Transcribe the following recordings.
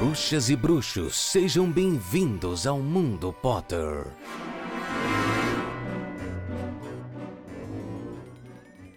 Bruxas e bruxos, sejam bem-vindos ao Mundo Potter.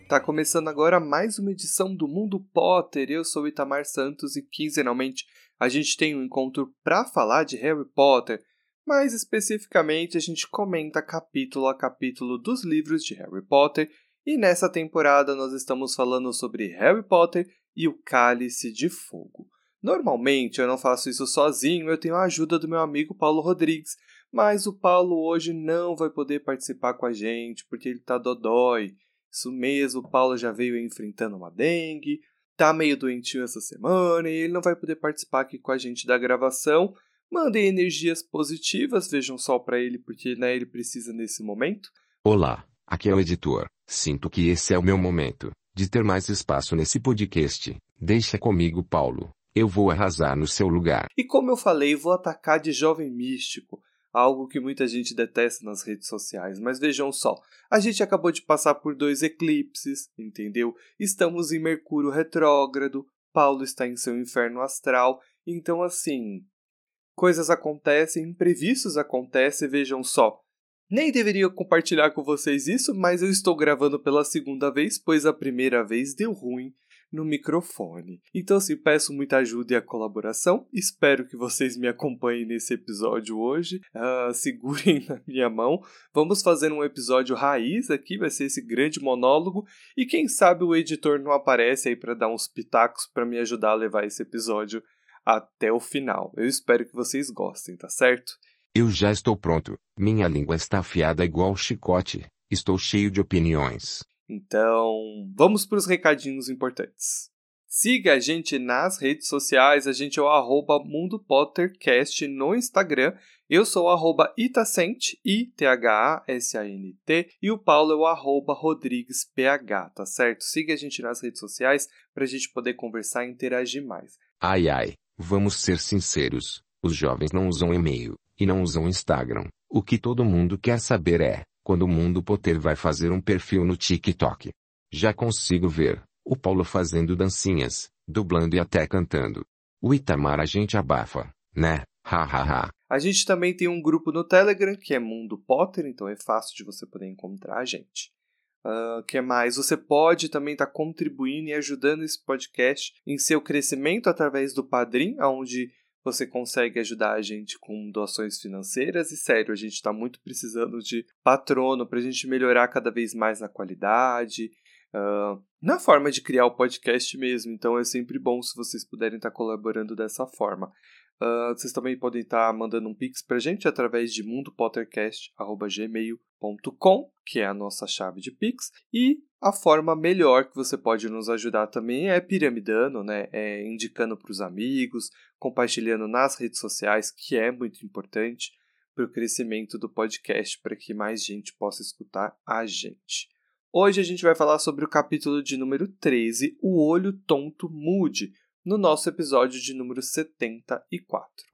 Tá começando agora mais uma edição do Mundo Potter. Eu sou Itamar Santos e quinzenalmente a gente tem um encontro para falar de Harry Potter. Mais especificamente, a gente comenta capítulo a capítulo dos livros de Harry Potter. E nessa temporada nós estamos falando sobre Harry Potter e o Cálice de Fogo. Normalmente eu não faço isso sozinho, eu tenho a ajuda do meu amigo Paulo Rodrigues, mas o Paulo hoje não vai poder participar com a gente porque ele tá dodói. Isso mesmo, o Paulo já veio enfrentando uma dengue, tá meio doentinho essa semana e ele não vai poder participar aqui com a gente da gravação. Mandem energias positivas, vejam só para ele porque né, ele precisa nesse momento. Olá, aqui é o editor. Sinto que esse é o meu momento de ter mais espaço nesse podcast. Deixa comigo, Paulo. Eu vou arrasar no seu lugar. E como eu falei, vou atacar de jovem místico, algo que muita gente detesta nas redes sociais. Mas vejam só, a gente acabou de passar por dois eclipses, entendeu? Estamos em Mercúrio retrógrado, Paulo está em seu inferno astral, então assim, coisas acontecem, imprevistos acontecem, vejam só. Nem deveria compartilhar com vocês isso, mas eu estou gravando pela segunda vez, pois a primeira vez deu ruim no microfone. Então, assim, peço muita ajuda e a colaboração. Espero que vocês me acompanhem nesse episódio hoje. Uh, segurem na minha mão. Vamos fazer um episódio raiz aqui, vai ser esse grande monólogo. E quem sabe o editor não aparece aí para dar uns pitacos para me ajudar a levar esse episódio até o final. Eu espero que vocês gostem, tá certo? Eu já estou pronto. Minha língua está afiada igual chicote. Estou cheio de opiniões. Então, vamos para os recadinhos importantes. Siga a gente nas redes sociais, a gente é o arroba Mundo Pottercast no Instagram. Eu sou o Itacent, I-T-H-A-S-A-N-T, e o Paulo é o RodriguesPH, tá certo? Siga a gente nas redes sociais para a gente poder conversar e interagir mais. Ai ai, vamos ser sinceros, os jovens não usam e-mail, e não usam Instagram. O que todo mundo quer saber é, quando o Mundo Potter vai fazer um perfil no TikTok. Já consigo ver o Paulo fazendo dancinhas, dublando e até cantando. O Itamar a gente abafa, né? Ha ha ha. A gente também tem um grupo no Telegram que é Mundo Potter, então é fácil de você poder encontrar a gente. Uh, que mais? Você pode também estar tá contribuindo e ajudando esse podcast em seu crescimento através do Padrim, onde você consegue ajudar a gente com doações financeiras e sério, a gente está muito precisando de patrono para a gente melhorar cada vez mais na qualidade, uh, na forma de criar o podcast mesmo. Então é sempre bom se vocês puderem estar tá colaborando dessa forma. Uh, vocês também podem estar tá mandando um pix para a gente através de mundopottercast.gmail.com, que é a nossa chave de pix, e a forma melhor que você pode nos ajudar também é piramidando, né? É indicando para os amigos, compartilhando nas redes sociais, que é muito importante para o crescimento do podcast, para que mais gente possa escutar a gente. Hoje a gente vai falar sobre o capítulo de número 13, O Olho Tonto Mude, no nosso episódio de número 74.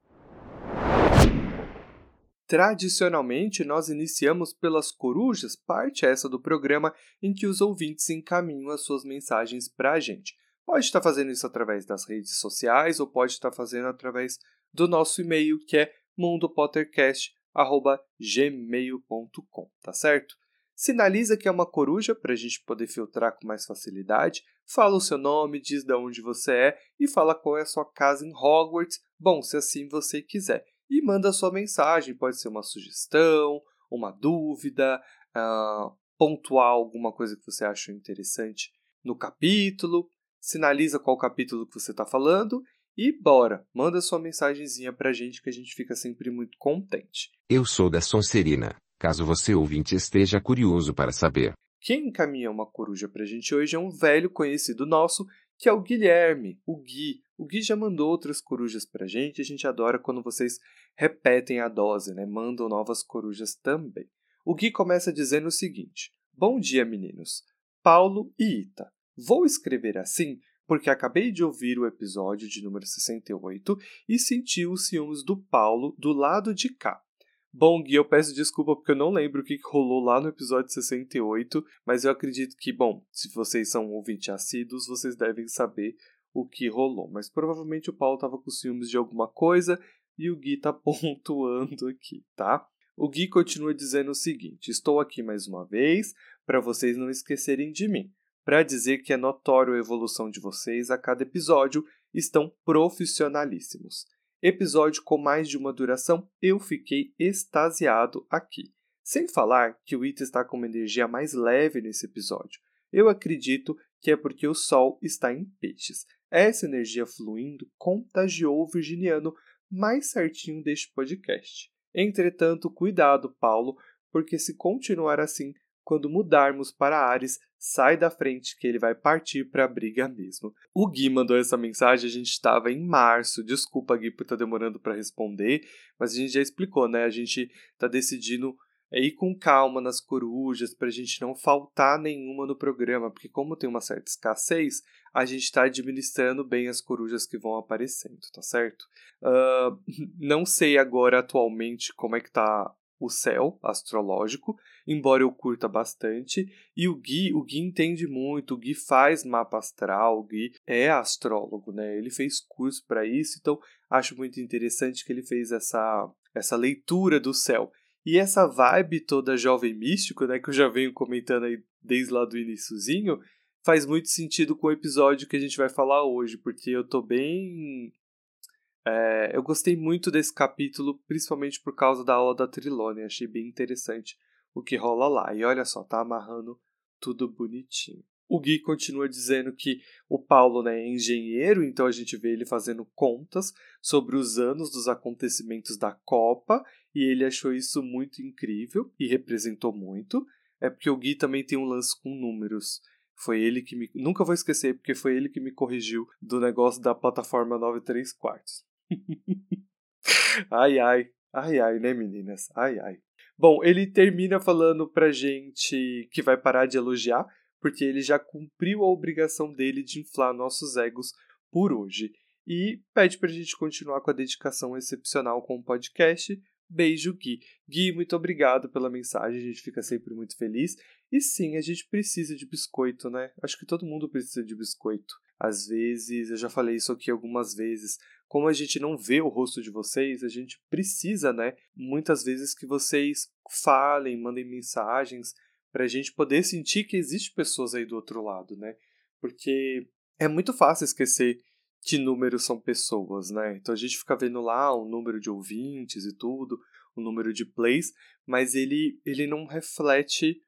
Tradicionalmente, nós iniciamos pelas corujas, parte essa do programa em que os ouvintes encaminham as suas mensagens para a gente. Pode estar fazendo isso através das redes sociais ou pode estar fazendo através do nosso e-mail que é mundopottercast.gmail.com, tá certo? Sinaliza que é uma coruja para a gente poder filtrar com mais facilidade. Fala o seu nome, diz de onde você é e fala qual é a sua casa em Hogwarts. Bom, se assim você quiser e manda sua mensagem. Pode ser uma sugestão, uma dúvida, uh, pontuar alguma coisa que você acha interessante no capítulo, sinaliza qual capítulo que você está falando e bora, manda sua mensagenzinha pra gente que a gente fica sempre muito contente. Eu sou da Sonserina, caso você ouvinte esteja curioso para saber. Quem encaminha uma coruja pra gente hoje é um velho conhecido nosso, que é o Guilherme, o Gui, o Gui já mandou outras corujas pra gente, a gente adora quando vocês repetem a dose, né? Mandam novas corujas também. O Gui começa dizendo o seguinte: Bom dia, meninos. Paulo e Ita. Vou escrever assim porque acabei de ouvir o episódio de número 68 e senti os ciúmes do Paulo do lado de cá. Bom, Gui, eu peço desculpa porque eu não lembro o que rolou lá no episódio 68, mas eu acredito que, bom, se vocês são ouvintes assíduos, vocês devem saber o que rolou. Mas provavelmente o Paulo estava com ciúmes de alguma coisa e o Gui está pontuando aqui, tá? O Gui continua dizendo o seguinte: Estou aqui mais uma vez para vocês não esquecerem de mim, para dizer que é notório a evolução de vocês a cada episódio, estão profissionalíssimos. Episódio com mais de uma duração, eu fiquei extasiado aqui. Sem falar que o Ita está com uma energia mais leve nesse episódio. Eu acredito que é porque o Sol está em peixes. Essa energia fluindo contagiou o virginiano mais certinho deste podcast. Entretanto, cuidado, Paulo, porque se continuar assim, quando mudarmos para Ares, sai da frente que ele vai partir para a briga mesmo. O Gui mandou essa mensagem, a gente estava em março. Desculpa, Gui, por estar tá demorando para responder, mas a gente já explicou, né? A gente está decidindo é ir com calma nas corujas para a gente não faltar nenhuma no programa, porque como tem uma certa escassez, a gente está administrando bem as corujas que vão aparecendo, tá certo? Uh, não sei agora atualmente como é que tá o céu astrológico, embora eu curta bastante, e o Gui, o Gui entende muito, o Gui faz mapa astral, o Gui é astrólogo, né? Ele fez curso para isso, então acho muito interessante que ele fez essa essa leitura do céu. E essa vibe toda jovem místico, né, que eu já venho comentando aí desde lá do iníciozinho, faz muito sentido com o episódio que a gente vai falar hoje, porque eu tô bem. É, eu gostei muito desse capítulo, principalmente por causa da aula da Trilone, achei bem interessante o que rola lá. E olha só, tá amarrando tudo bonitinho. O Gui continua dizendo que o Paulo né, é engenheiro, então a gente vê ele fazendo contas sobre os anos dos acontecimentos da Copa e ele achou isso muito incrível e representou muito. É porque o Gui também tem um lance com números. Foi ele que me. Nunca vou esquecer, porque foi ele que me corrigiu do negócio da plataforma 93 quartos. ai, ai. Ai, ai, né, meninas? Ai, ai. Bom, ele termina falando pra gente que vai parar de elogiar, porque ele já cumpriu a obrigação dele de inflar nossos egos por hoje. E pede pra gente continuar com a dedicação excepcional com o podcast, Beijo, Gui. Gui, muito obrigado pela mensagem, a gente fica sempre muito feliz. E sim, a gente precisa de biscoito, né? Acho que todo mundo precisa de biscoito. Às vezes, eu já falei isso aqui algumas vezes, como a gente não vê o rosto de vocês, a gente precisa, né? Muitas vezes que vocês falem, mandem mensagens, para a gente poder sentir que existe pessoas aí do outro lado, né? Porque é muito fácil esquecer que números são pessoas, né? Então a gente fica vendo lá o número de ouvintes e tudo, o número de plays, mas ele, ele não reflete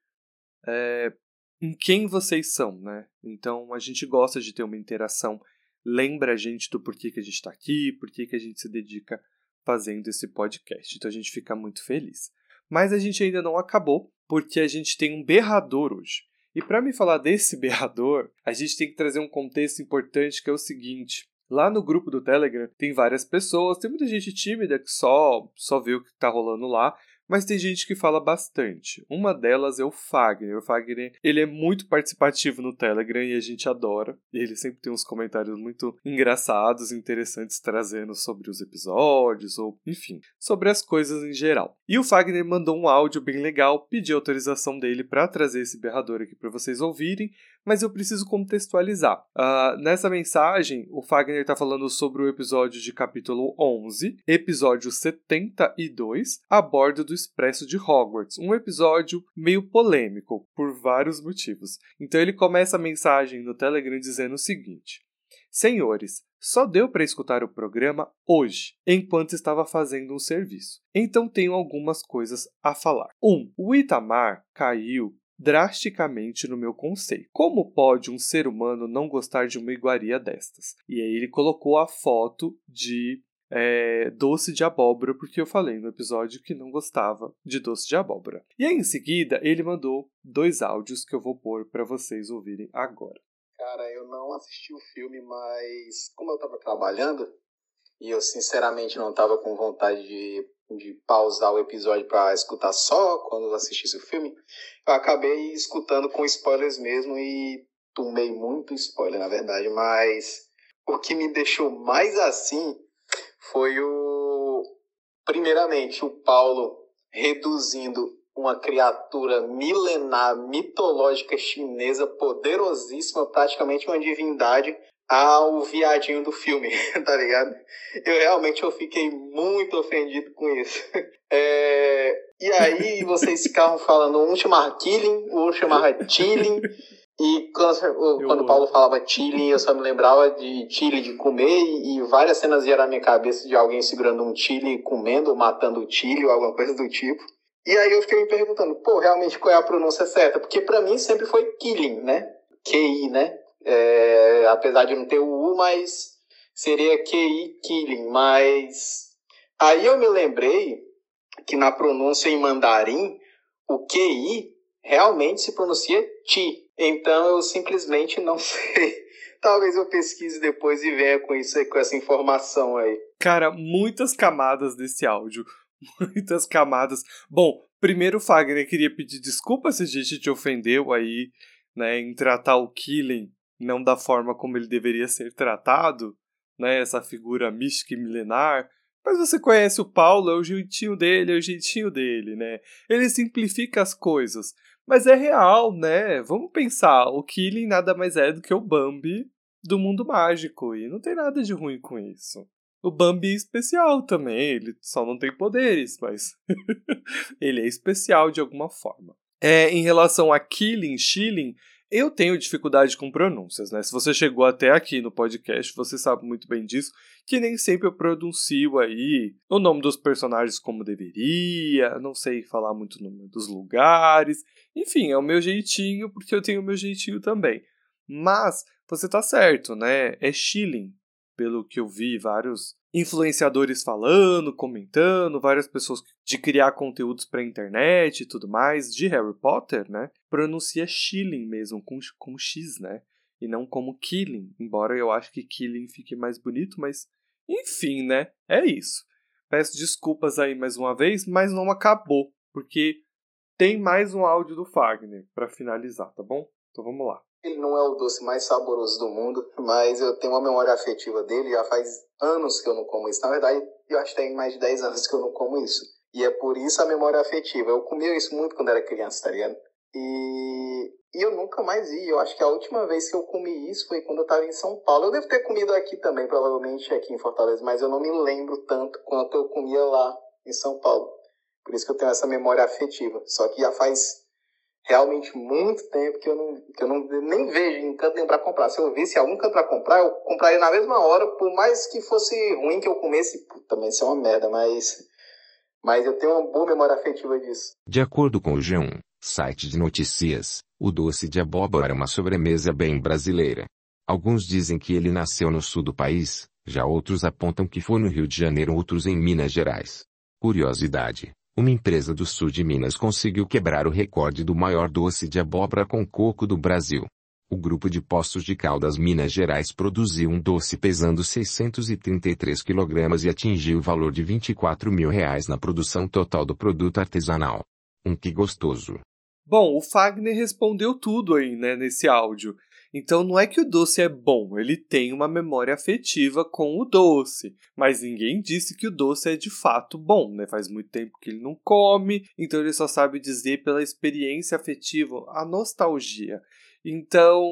é, em quem vocês são, né? Então a gente gosta de ter uma interação, lembra a gente do porquê que a gente está aqui, porquê que a gente se dedica fazendo esse podcast. Então a gente fica muito feliz. Mas a gente ainda não acabou, porque a gente tem um berrador hoje. E para me falar desse berrador, a gente tem que trazer um contexto importante que é o seguinte: Lá no grupo do Telegram tem várias pessoas, tem muita gente tímida que só só vê o que tá rolando lá, mas tem gente que fala bastante. Uma delas é o Fagner. O Fagner, ele é muito participativo no Telegram e a gente adora. Ele sempre tem uns comentários muito engraçados, interessantes trazendo sobre os episódios ou, enfim, sobre as coisas em geral. E o Fagner mandou um áudio bem legal, pediu autorização dele para trazer esse berrador aqui para vocês ouvirem, mas eu preciso contextualizar. Uh, nessa mensagem, o Fagner está falando sobre o episódio de capítulo 11, episódio 72, a bordo do Expresso de Hogwarts, um episódio meio polêmico, por vários motivos. Então ele começa a mensagem no Telegram dizendo o seguinte: Senhores, só deu para escutar o programa hoje, enquanto estava fazendo um serviço. Então tenho algumas coisas a falar. 1. Um, o Itamar caiu drasticamente no meu conceito. Como pode um ser humano não gostar de uma iguaria destas? E aí ele colocou a foto de é, doce de abóbora, porque eu falei no episódio que não gostava de doce de abóbora. E aí em seguida ele mandou dois áudios que eu vou pôr para vocês ouvirem agora. Cara, eu não assisti o filme, mas como eu tava trabalhando e eu sinceramente não tava com vontade de de pausar o episódio para escutar só quando assistisse o filme, eu acabei escutando com spoilers mesmo e tomei muito spoiler, na verdade, mas o que me deixou mais assim foi o primeiramente o Paulo reduzindo uma criatura milenar, mitológica chinesa, poderosíssima, praticamente uma divindade, ao viadinho do filme, tá ligado? Eu realmente eu fiquei muito ofendido com isso. É... E aí vocês ficavam falando, um chamava Killing, o outro chamava Chilling. E quando, quando o Paulo falava chile, eu só me lembrava de chile de comer e, várias cenas vieram na minha cabeça de alguém segurando um chile, comendo, matando o chile ou alguma coisa do tipo. E aí eu fiquei me perguntando, pô, realmente qual é a pronúncia certa? Porque para mim sempre foi killing, né? QI, né? É, apesar de não ter o U, mas seria QI killing. Mas aí eu me lembrei que na pronúncia em mandarim, o QI realmente se pronuncia ti. Então eu simplesmente não sei. Talvez eu pesquise depois e venha com isso com essa informação aí. Cara, muitas camadas desse áudio. Muitas camadas. Bom, primeiro, Fagner, queria pedir desculpa se a gente te ofendeu aí, né, em tratar o Killing não da forma como ele deveria ser tratado, né, essa figura mística e milenar. Mas você conhece o Paulo, é o jeitinho dele, é o jeitinho dele, né? Ele simplifica as coisas. Mas é real, né? Vamos pensar, o Killing nada mais é do que o Bambi do mundo mágico, e não tem nada de ruim com isso. O Bambi é especial também, ele só não tem poderes, mas ele é especial de alguma forma. É, em relação a Killing, Shilling, eu tenho dificuldade com pronúncias, né? Se você chegou até aqui no podcast, você sabe muito bem disso, que nem sempre eu pronuncio aí o nome dos personagens como deveria, não sei falar muito o nome dos lugares, enfim, é o meu jeitinho, porque eu tenho o meu jeitinho também. Mas você tá certo, né? É Shilling, pelo que eu vi vários influenciadores falando, comentando, várias pessoas de criar conteúdos para internet e tudo mais, de Harry Potter, né? Pronuncia Shilling mesmo, com, com X, né? E não como Killing, embora eu acho que Killing fique mais bonito, mas enfim, né? É isso. Peço desculpas aí mais uma vez, mas não acabou, porque tem mais um áudio do Fagner para finalizar, tá bom? Então vamos lá. Ele não é o doce mais saboroso do mundo, mas eu tenho uma memória afetiva dele. Já faz anos que eu não como isso. Na verdade, eu acho que tem mais de 10 anos que eu não como isso. E é por isso a memória afetiva. Eu comia isso muito quando era criança, tá ligado? E, e eu nunca mais vi. Eu acho que a última vez que eu comi isso foi quando eu estava em São Paulo. Eu devo ter comido aqui também, provavelmente aqui em Fortaleza, mas eu não me lembro tanto quanto eu comia lá em São Paulo. Por isso que eu tenho essa memória afetiva. Só que já faz realmente muito tempo que eu não, que eu não nem vejo em canto nenhum para comprar. Se eu visse algum canto para comprar, eu compraria na mesma hora, por mais que fosse ruim que eu comesse, também isso é uma merda, mas mas eu tenho uma boa memória afetiva disso. De acordo com o G1, site de notícias, o doce de abóbora é uma sobremesa bem brasileira. Alguns dizem que ele nasceu no sul do país, já outros apontam que foi no Rio de Janeiro, outros em Minas Gerais. Curiosidade: uma empresa do sul de Minas conseguiu quebrar o recorde do maior doce de abóbora com coco do Brasil. O grupo de Postos de Caldas Minas Gerais produziu um doce pesando 633 kg e atingiu o valor de 24 mil reais na produção total do produto artesanal. Um que gostoso. Bom, o Fagner respondeu tudo aí, né, nesse áudio. Então não é que o doce é bom, ele tem uma memória afetiva com o doce, mas ninguém disse que o doce é de fato bom, né? Faz muito tempo que ele não come, então ele só sabe dizer pela experiência afetiva, a nostalgia. Então,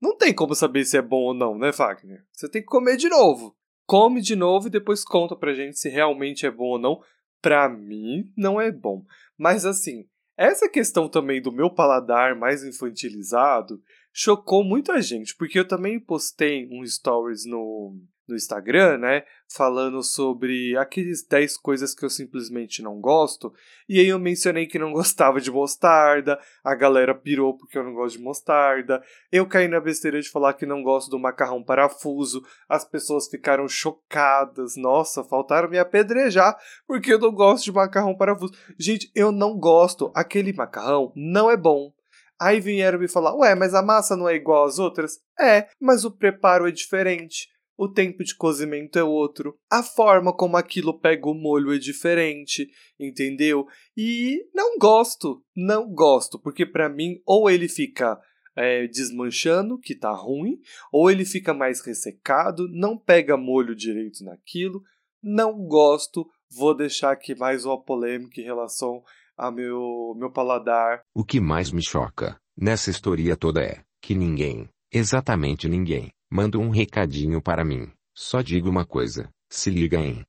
não tem como saber se é bom ou não, né, Wagner? Você tem que comer de novo. Come de novo e depois conta pra gente se realmente é bom ou não. Pra mim, não é bom. Mas assim, essa questão também do meu paladar mais infantilizado chocou muita gente, porque eu também postei um stories no, no Instagram, né? Falando sobre aqueles 10 coisas que eu simplesmente não gosto. E aí eu mencionei que não gostava de mostarda, a galera pirou porque eu não gosto de mostarda. Eu caí na besteira de falar que não gosto do macarrão parafuso. As pessoas ficaram chocadas. Nossa, faltaram me apedrejar porque eu não gosto de macarrão parafuso. Gente, eu não gosto. Aquele macarrão não é bom. Aí vieram me falar: "Ué, mas a massa não é igual às outras?" É, mas o preparo é diferente o tempo de cozimento é outro, a forma como aquilo pega o molho é diferente, entendeu? E não gosto, não gosto, porque para mim ou ele fica é, desmanchando, que tá ruim, ou ele fica mais ressecado, não pega molho direito naquilo, não gosto. Vou deixar aqui mais uma polêmica em relação a meu, meu paladar. O que mais me choca nessa história toda é que ninguém, exatamente ninguém, manda um recadinho para mim. Só digo uma coisa: se liga em.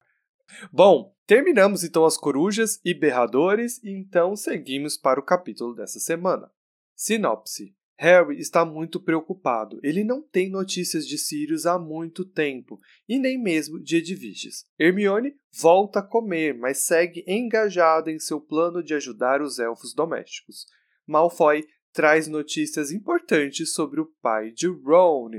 Bom, terminamos então as corujas e berradores e então seguimos para o capítulo dessa semana. Sinopse: Harry está muito preocupado. Ele não tem notícias de Sirius há muito tempo, e nem mesmo de Edviges. Hermione volta a comer, mas segue engajada em seu plano de ajudar os elfos domésticos. Malfoy traz notícias importantes sobre o pai de Ron.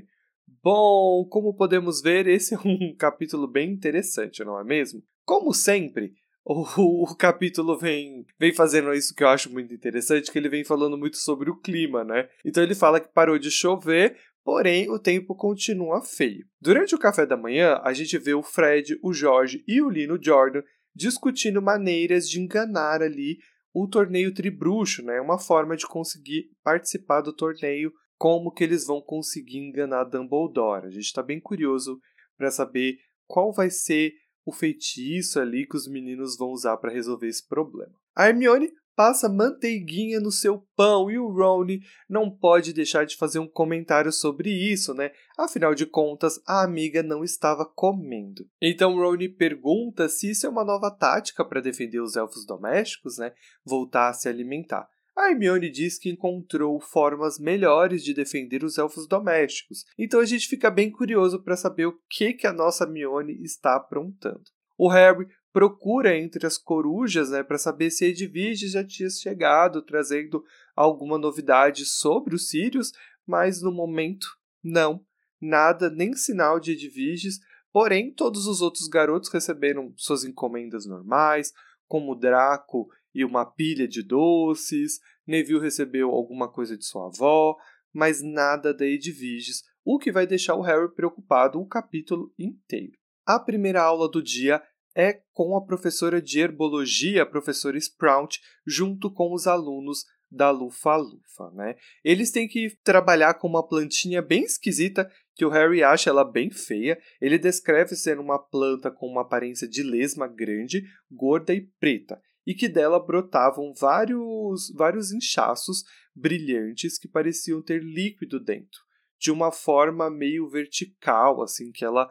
Bom, como podemos ver, esse é um capítulo bem interessante, não é mesmo? Como sempre, o, o, capítulo vem, vem fazendo isso que eu acho muito interessante, que ele vem falando muito sobre o clima, né? Então ele fala que parou de chover, porém o tempo continua feio. Durante o café da manhã, a gente vê o Fred, o Jorge e o Lino Jordan discutindo maneiras de enganar ali o torneio tribruxo, né? Uma forma de conseguir participar do torneio, como que eles vão conseguir enganar Dumbledore. A gente está bem curioso para saber qual vai ser o feitiço ali que os meninos vão usar para resolver esse problema. A Hermione passa manteiguinha no seu pão e o Rony não pode deixar de fazer um comentário sobre isso, né? Afinal de contas, a amiga não estava comendo. Então Rony pergunta se isso é uma nova tática para defender os elfos domésticos, né? Voltar a se alimentar. A Hermione diz que encontrou formas melhores de defender os elfos domésticos, então a gente fica bem curioso para saber o que, que a nossa Hermione está aprontando. O Harry procura entre as corujas né, para saber se Edwige já tinha chegado trazendo alguma novidade sobre os Sirius, mas no momento não, nada, nem sinal de Edwiges, porém todos os outros garotos receberam suas encomendas normais, como Draco e uma pilha de doces. Neville recebeu alguma coisa de sua avó, mas nada da Edviges, o que vai deixar o Harry preocupado o capítulo inteiro. A primeira aula do dia é com a professora de herbologia, a professora Sprout, junto com os alunos da Lufa-Lufa, né? Eles têm que trabalhar com uma plantinha bem esquisita que o Harry acha ela bem feia. Ele descreve ser uma planta com uma aparência de lesma grande, gorda e preta e que dela brotavam vários, vários inchaços brilhantes que pareciam ter líquido dentro, de uma forma meio vertical, assim, que ela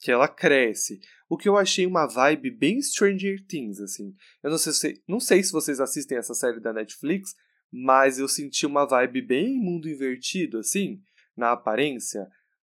que ela cresce. O que eu achei uma vibe bem Stranger Things, assim. Eu não sei, se, não sei se vocês assistem essa série da Netflix, mas eu senti uma vibe bem mundo invertido, assim, na aparência.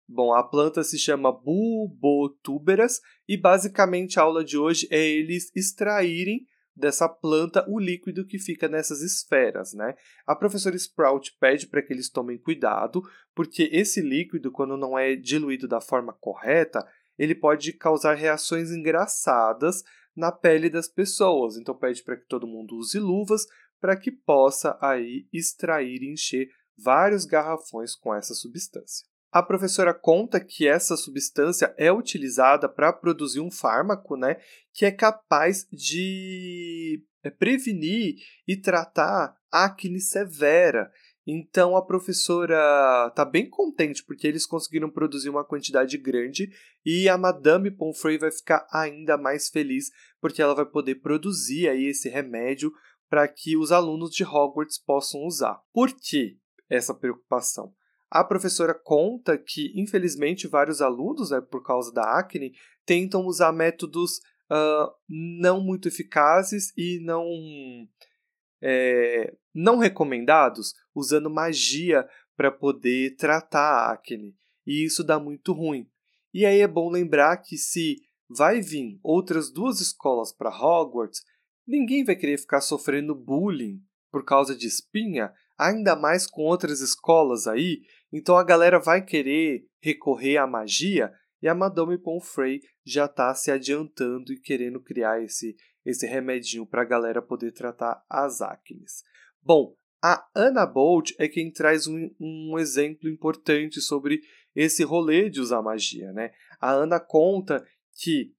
Bom, a planta se chama Bulbotuberas e basicamente a aula de hoje é eles extraírem dessa planta o líquido que fica nessas esferas, né? A professora Sprout pede para que eles tomem cuidado, porque esse líquido, quando não é diluído da forma correta, ele pode causar reações engraçadas na pele das pessoas. Então pede para que todo mundo use luvas para que possa aí extrair e encher vários garrafões com essa substância. A professora conta que essa substância é utilizada para produzir um fármaco, né, que é capaz de é, prevenir e tratar acne severa. Então a professora está bem contente porque eles conseguiram produzir uma quantidade grande e a Madame Pomfrey vai ficar ainda mais feliz porque ela vai poder produzir aí esse remédio para que os alunos de Hogwarts possam usar. Por que essa preocupação? A professora conta que, infelizmente, vários alunos, né, por causa da acne, tentam usar métodos uh, não muito eficazes e não, é, não recomendados, usando magia para poder tratar a acne. E isso dá muito ruim. E aí é bom lembrar que se vai vir outras duas escolas para Hogwarts, ninguém vai querer ficar sofrendo bullying por causa de espinha, ainda mais com outras escolas aí então a galera vai querer recorrer à magia e a Madame Pomfrey já está se adiantando e querendo criar esse, esse remedinho para a galera poder tratar as acnes. Bom, a Anna Bolt é quem traz um, um exemplo importante sobre esse rolê de usar magia. Né? A Ana conta que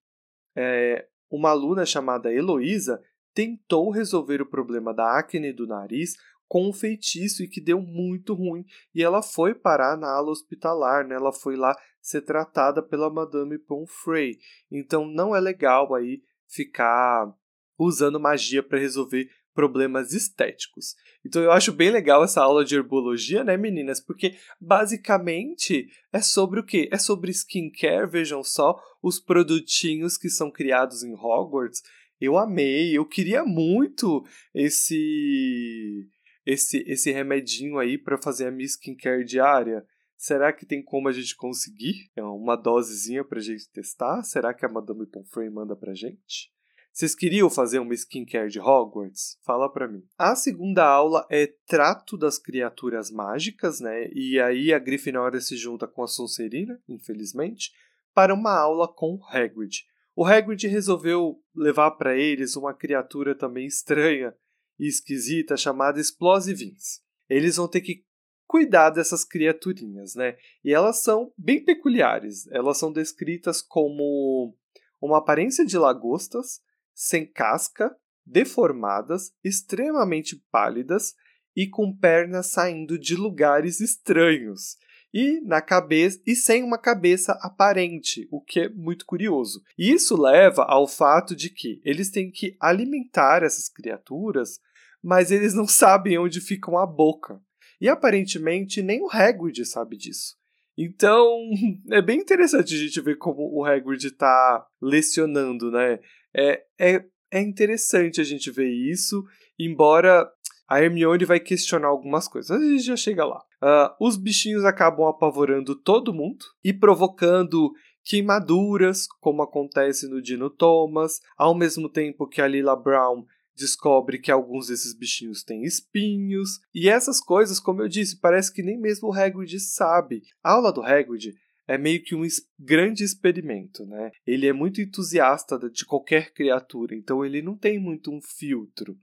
é, uma aluna chamada Heloísa tentou resolver o problema da acne do nariz com um feitiço e que deu muito ruim. E ela foi parar na ala hospitalar, né? Ela foi lá ser tratada pela Madame Pomfrey. Então não é legal aí ficar usando magia para resolver problemas estéticos. Então eu acho bem legal essa aula de herbologia, né, meninas? Porque basicamente é sobre o quê? É sobre skincare, vejam só, os produtinhos que são criados em Hogwarts. Eu amei, eu queria muito esse esse esse remedinho aí para fazer a minha skincare diária. Será que tem como a gente conseguir é uma dosezinha pra gente testar? Será que a Madame Pomfrey manda pra gente? Vocês queriam fazer uma skincare de Hogwarts? Fala para mim. A segunda aula é Trato das Criaturas Mágicas, né? E aí a Grifinória se junta com a Sonserina, infelizmente, para uma aula com Hagrid. O Hagrid resolveu levar para eles uma criatura também estranha e esquisita chamada Explosivins. Eles vão ter que cuidar dessas criaturinhas, né? E elas são bem peculiares. Elas são descritas como uma aparência de lagostas, sem casca, deformadas, extremamente pálidas e com pernas saindo de lugares estranhos. E na cabeça e sem uma cabeça aparente, o que é muito curioso. Isso leva ao fato de que eles têm que alimentar essas criaturas, mas eles não sabem onde ficam a boca. E aparentemente nem o Hagrid sabe disso. Então, é bem interessante a gente ver como o Hagrid está lecionando, né? É, é, é interessante a gente ver isso, embora a Hermione vai questionar algumas coisas. A gente já chega lá. Uh, os bichinhos acabam apavorando todo mundo e provocando queimaduras, como acontece no Dino Thomas, ao mesmo tempo que a Lila Brown descobre que alguns desses bichinhos têm espinhos, e essas coisas, como eu disse, parece que nem mesmo o Hagrid sabe. A aula do Hagrid é meio que um grande experimento, né? Ele é muito entusiasta de qualquer criatura, então ele não tem muito um filtro.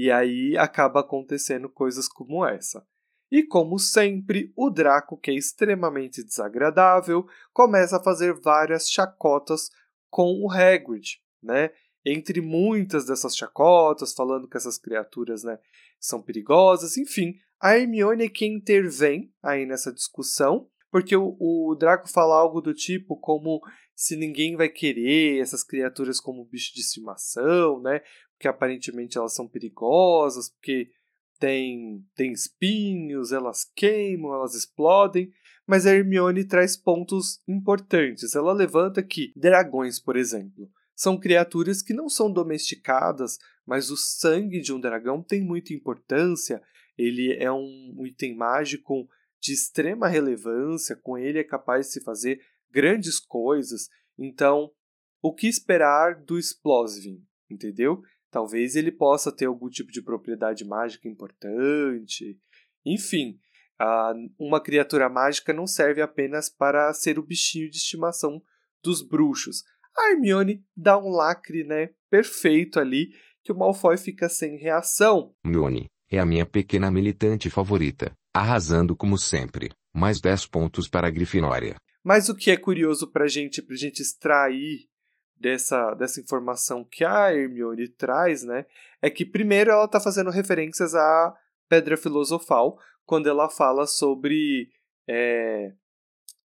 E aí acaba acontecendo coisas como essa. E como sempre, o Draco, que é extremamente desagradável, começa a fazer várias chacotas com o Hagrid, né? Entre muitas dessas chacotas, falando que essas criaturas, né, são perigosas, enfim, a Hermione é quem intervém aí nessa discussão porque o, o Draco fala algo do tipo como se ninguém vai querer essas criaturas como bicho de estimação, né? Porque aparentemente elas são perigosas, porque tem, tem espinhos, elas queimam, elas explodem. Mas a Hermione traz pontos importantes. Ela levanta que dragões, por exemplo, são criaturas que não são domesticadas, mas o sangue de um dragão tem muita importância. Ele é um item mágico de extrema relevância, com ele é capaz de se fazer grandes coisas. Então, o que esperar do Explosivin, entendeu? Talvez ele possa ter algum tipo de propriedade mágica importante. Enfim, uma criatura mágica não serve apenas para ser o bichinho de estimação dos bruxos. A Hermione dá um lacre, né, perfeito ali, que o Malfoy fica sem reação. Hermione é a minha pequena militante favorita arrasando como sempre. Mais 10 pontos para a Grifinória. Mas o que é curioso para gente, a gente extrair dessa, dessa informação que a Hermione traz, né, é que primeiro ela está fazendo referências à Pedra Filosofal, quando ela fala sobre é,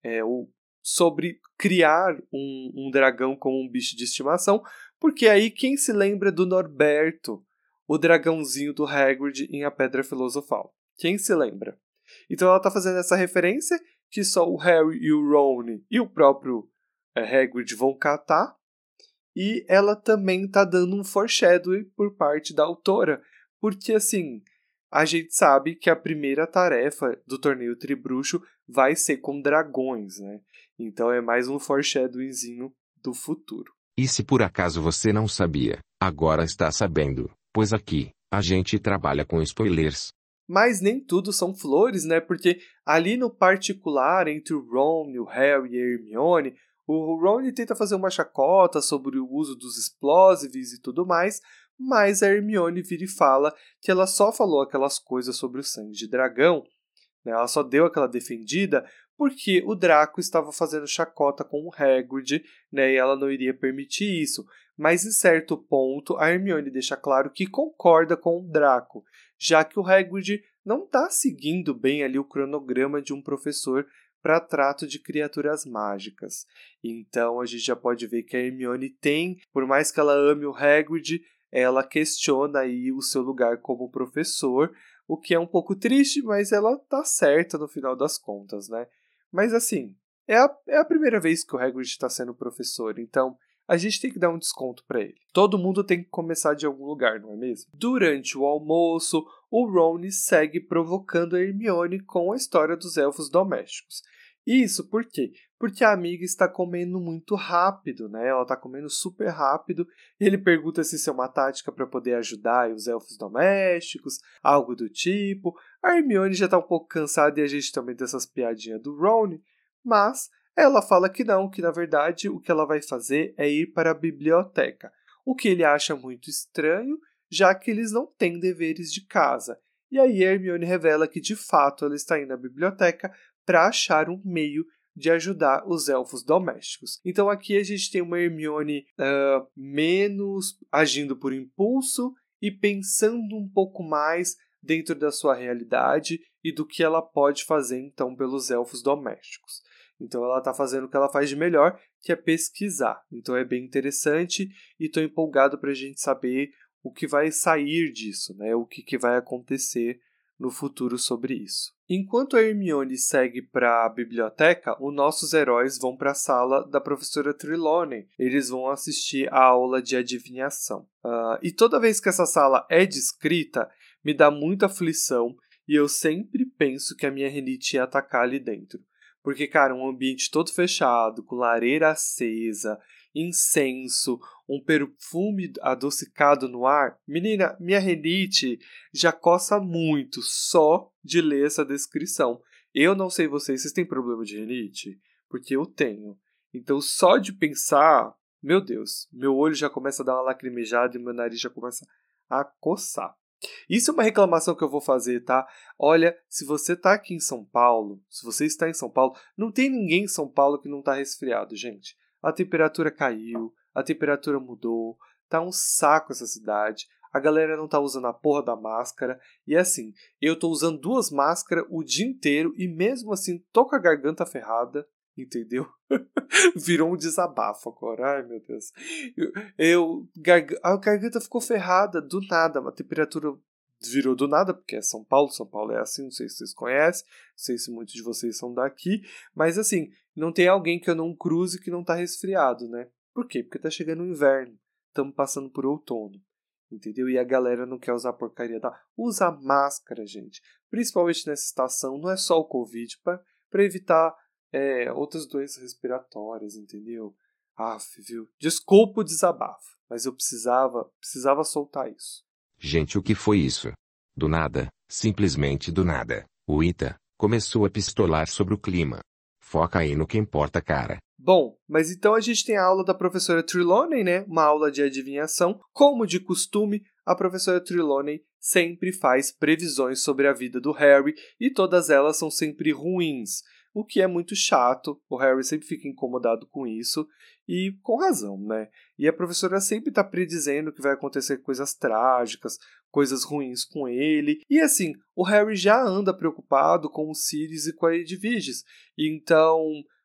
é, o, sobre criar um, um dragão como um bicho de estimação, porque aí quem se lembra do Norberto, o dragãozinho do Hagrid em A Pedra Filosofal? Quem se lembra? Então ela está fazendo essa referência que só o Harry e o Ron e o próprio é, Hagrid vão catar. E ela também está dando um foreshadowing por parte da autora. Porque, assim, a gente sabe que a primeira tarefa do torneio Tribruxo vai ser com dragões, né? Então é mais um foreshadowingzinho do futuro. E se por acaso você não sabia, agora está sabendo, pois aqui, a gente trabalha com spoilers. Mas nem tudo são flores, né? Porque ali no particular, entre o Ron, o Harry e a Hermione, o Ron tenta fazer uma chacota sobre o uso dos explosivos e tudo mais, mas a Hermione vira e fala que ela só falou aquelas coisas sobre o sangue de dragão, né? ela só deu aquela defendida porque o Draco estava fazendo chacota com o Hagrid, né, e ela não iria permitir isso. Mas em certo ponto, a Hermione deixa claro que concorda com o Draco, já que o Hagrid não está seguindo bem ali o cronograma de um professor para trato de criaturas mágicas. Então a gente já pode ver que a Hermione tem, por mais que ela ame o Hagrid, ela questiona aí o seu lugar como professor, o que é um pouco triste, mas ela tá certa no final das contas, né? Mas assim, é a, é a primeira vez que o Hagrid está sendo professor, então a gente tem que dar um desconto para ele. Todo mundo tem que começar de algum lugar, não é mesmo? Durante o almoço, o Ron segue provocando a Hermione com a história dos elfos domésticos. Isso por quê? Porque a amiga está comendo muito rápido, né? Ela está comendo super rápido. E ele pergunta se isso é uma tática para poder ajudar os elfos domésticos, algo do tipo. A Hermione já está um pouco cansada e a gente também dessas piadinhas do Ron, mas ela fala que não, que na verdade o que ela vai fazer é ir para a biblioteca, o que ele acha muito estranho, já que eles não têm deveres de casa. E aí Hermione revela que de fato ela está indo à biblioteca para achar um meio de ajudar os elfos domésticos. Então aqui a gente tem uma Hermione uh, menos agindo por impulso e pensando um pouco mais dentro da sua realidade e do que ela pode fazer então pelos elfos domésticos. Então ela está fazendo o que ela faz de melhor, que é pesquisar. Então é bem interessante e estou empolgado para a gente saber o que vai sair disso, né? O que, que vai acontecer no futuro sobre isso. Enquanto a Hermione segue para a biblioteca, os nossos heróis vão para a sala da professora Trelawney. Eles vão assistir a aula de adivinhação. Uh, e toda vez que essa sala é descrita, me dá muita aflição e eu sempre penso que a minha rinite ia atacar ali dentro. Porque, cara, um ambiente todo fechado, com lareira acesa, incenso, um perfume adocicado no ar. Menina, minha renite já coça muito só de ler essa descrição. Eu não sei vocês, vocês têm problema de renite? Porque eu tenho. Então, só de pensar, meu Deus, meu olho já começa a dar uma lacrimejada e meu nariz já começa a coçar. Isso é uma reclamação que eu vou fazer, tá? Olha, se você tá aqui em São Paulo, se você está em São Paulo, não tem ninguém em São Paulo que não tá resfriado, gente. A temperatura caiu, a temperatura mudou, tá um saco essa cidade. A galera não tá usando a porra da máscara. E assim, eu tô usando duas máscaras o dia inteiro e mesmo assim tô com a garganta ferrada entendeu? Virou um desabafo agora, ai meu Deus. Eu, eu a garganta ficou ferrada do nada, a temperatura virou do nada, porque é São Paulo, São Paulo é assim, não sei se vocês conhecem, não sei se muitos de vocês são daqui, mas assim, não tem alguém que eu não cruze que não tá resfriado, né? Por quê? Porque tá chegando o inverno, estamos passando por outono, entendeu? E a galera não quer usar porcaria da... Usa máscara, gente, principalmente nessa estação, não é só o Covid, para evitar é, outras doenças respiratórias, entendeu? Aff, viu? Desculpa o desabafo, mas eu precisava, precisava soltar isso. Gente, o que foi isso? Do nada, simplesmente do nada, o Ita começou a pistolar sobre o clima. Foca aí no que importa, cara. Bom, mas então a gente tem a aula da professora Trelawney, né? Uma aula de adivinhação. Como de costume, a professora Trelawney sempre faz previsões sobre a vida do Harry e todas elas são sempre ruins o que é muito chato. O Harry sempre fica incomodado com isso e com razão, né? E a professora sempre está predizendo que vai acontecer coisas trágicas, coisas ruins com ele. E assim, o Harry já anda preocupado com o Sirius e com a Edviges. Então,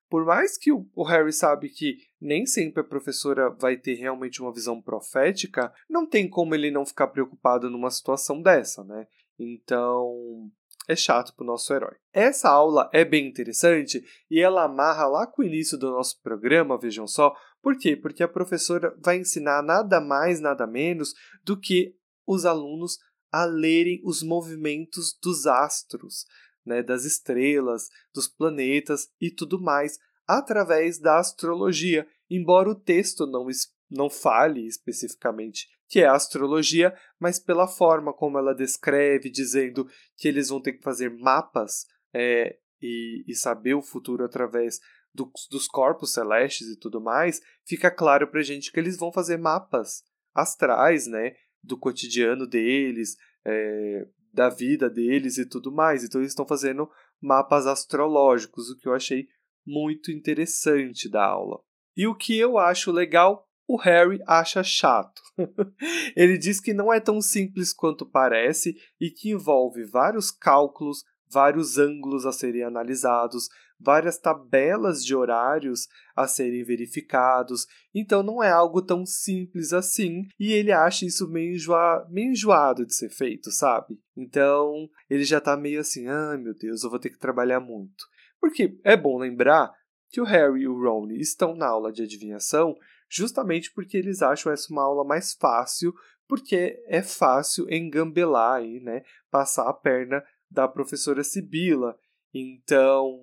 por mais que o Harry sabe que nem sempre a professora vai ter realmente uma visão profética, não tem como ele não ficar preocupado numa situação dessa, né? Então, é chato pro nosso herói. Essa aula é bem interessante e ela amarra lá com o início do nosso programa, vejam só. Por quê? Porque a professora vai ensinar nada mais, nada menos do que os alunos a lerem os movimentos dos astros, né, das estrelas, dos planetas e tudo mais através da astrologia, embora o texto não não fale especificamente que é a astrologia, mas pela forma como ela descreve, dizendo que eles vão ter que fazer mapas é, e, e, saber o futuro através do, dos corpos celestes e tudo mais, fica claro pra gente que eles vão fazer mapas astrais, né? Do cotidiano deles, é, da vida deles e tudo mais. Então eles estão fazendo mapas astrológicos, o que eu achei muito interessante da aula. E o que eu acho legal o Harry acha chato. Ele diz que não é tão simples quanto parece e que envolve vários cálculos, vários ângulos a serem analisados, várias tabelas de horários a serem verificados, então não é algo tão simples assim, e ele acha isso meio, enjoa meio enjoado de ser feito, sabe? Então ele já tá meio assim, ah meu Deus, eu vou ter que trabalhar muito. Porque é bom lembrar que o Harry e o Ron estão na aula de adivinhação justamente porque eles acham essa uma aula mais fácil, porque é fácil engambelar e né, passar a perna da professora Sibila. Então,